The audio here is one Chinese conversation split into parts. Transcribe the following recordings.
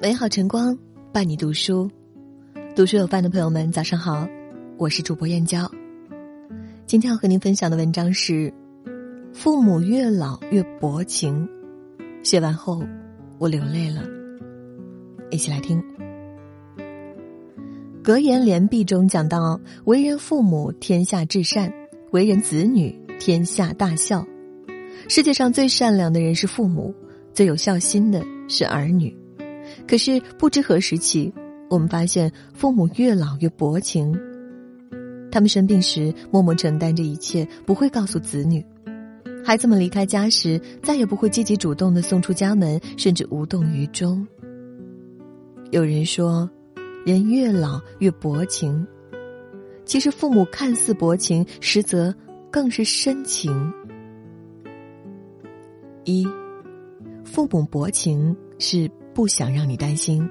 美好晨光伴你读书，读书有范的朋友们，早上好，我是主播燕娇。今天要和您分享的文章是：父母越老越薄情。写完后，我流泪了。一起来听。格言联璧中讲到：为人父母，天下至善；为人子女，天下大孝。世界上最善良的人是父母，最有孝心的是儿女。可是不知何时起，我们发现父母越老越薄情。他们生病时默默承担着一切，不会告诉子女；孩子们离开家时，再也不会积极主动的送出家门，甚至无动于衷。有人说，人越老越薄情。其实父母看似薄情，实则更是深情。一，父母薄情是。不想让你担心，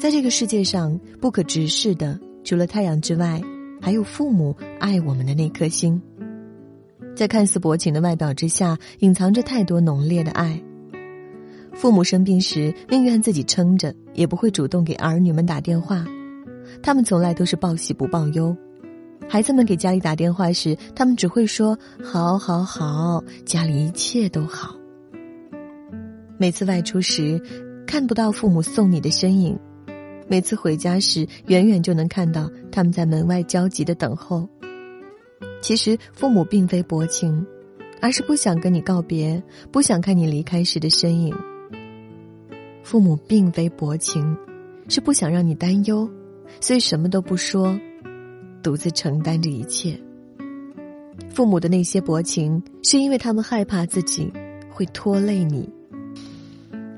在这个世界上不可直视的，除了太阳之外，还有父母爱我们的那颗心。在看似薄情的外表之下，隐藏着太多浓烈的爱。父母生病时，宁愿自己撑着，也不会主动给儿女们打电话。他们从来都是报喜不报忧。孩子们给家里打电话时，他们只会说：“好，好，好，家里一切都好。”每次外出时，看不到父母送你的身影；每次回家时，远远就能看到他们在门外焦急的等候。其实，父母并非薄情，而是不想跟你告别，不想看你离开时的身影。父母并非薄情，是不想让你担忧，所以什么都不说，独自承担着一切。父母的那些薄情，是因为他们害怕自己会拖累你。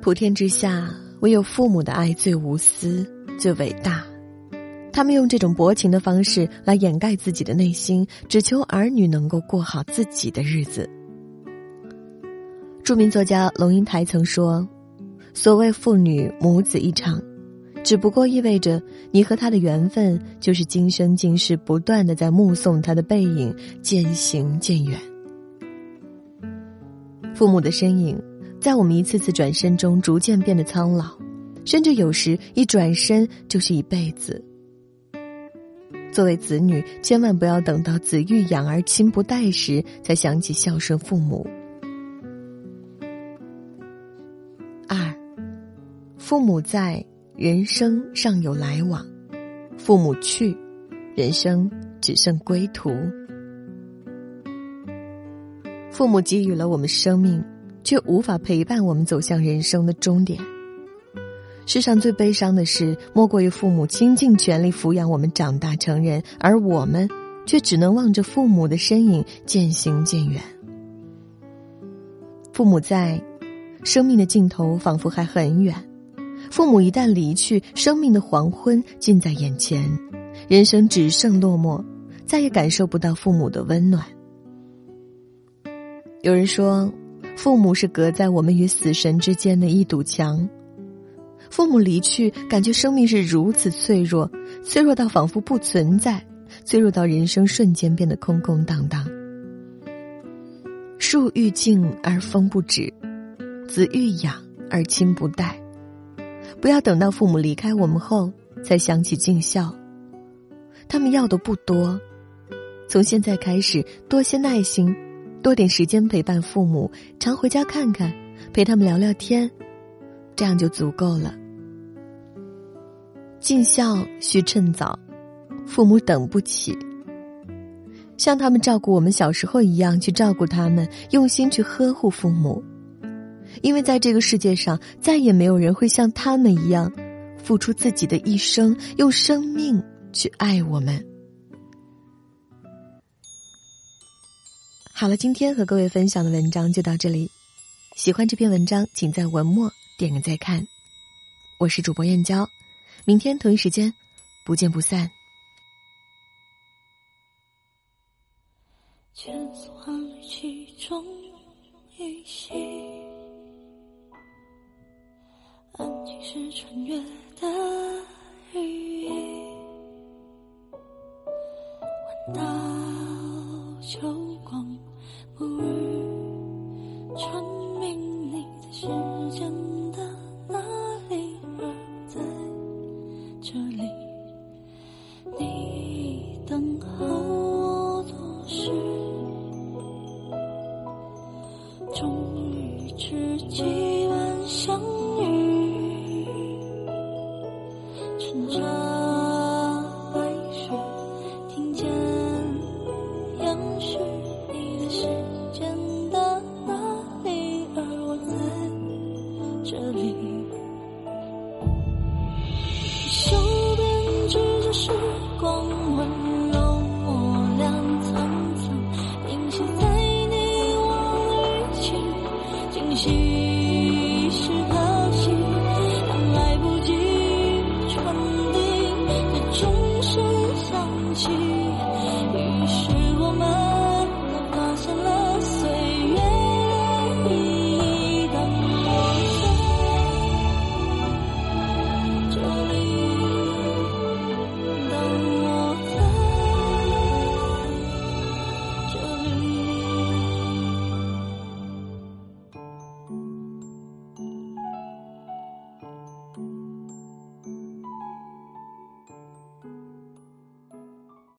普天之下，唯有父母的爱最无私、最伟大。他们用这种薄情的方式来掩盖自己的内心，只求儿女能够过好自己的日子。著名作家龙应台曾说：“所谓父女母子一场，只不过意味着你和他的缘分，就是今生今世不断的在目送他的背影渐行渐远。父母的身影。”在我们一次次转身中，逐渐变得苍老，甚至有时一转身就是一辈子。作为子女，千万不要等到子欲养而亲不待时，才想起孝顺父母。二，父母在，人生尚有来往；父母去，人生只剩归途。父母给予了我们生命。却无法陪伴我们走向人生的终点。世上最悲伤的事，莫过于父母倾尽全力抚养我们长大成人，而我们却只能望着父母的身影渐行渐远。父母在，生命的尽头仿佛还很远；父母一旦离去，生命的黄昏近在眼前，人生只剩落寞，再也感受不到父母的温暖。有人说。父母是隔在我们与死神之间的一堵墙。父母离去，感觉生命是如此脆弱，脆弱到仿佛不存在，脆弱到人生瞬间变得空空荡荡。树欲静而风不止，子欲养而亲不待。不要等到父母离开我们后，才想起尽孝。他们要的不多，从现在开始，多些耐心。多点时间陪伴父母，常回家看看，陪他们聊聊天，这样就足够了。尽孝需趁早，父母等不起。像他们照顾我们小时候一样去照顾他们，用心去呵护父母，因为在这个世界上，再也没有人会像他们一样，付出自己的一生，用生命去爱我们。好了，今天和各位分享的文章就到这里。喜欢这篇文章，请在文末点个再看。我是主播燕娇，明天同一时间不见不散。千丝万缕其中一息，安静是穿越的羽证明你在时间的那里，而在这里，你等候我多时，终于知己万向。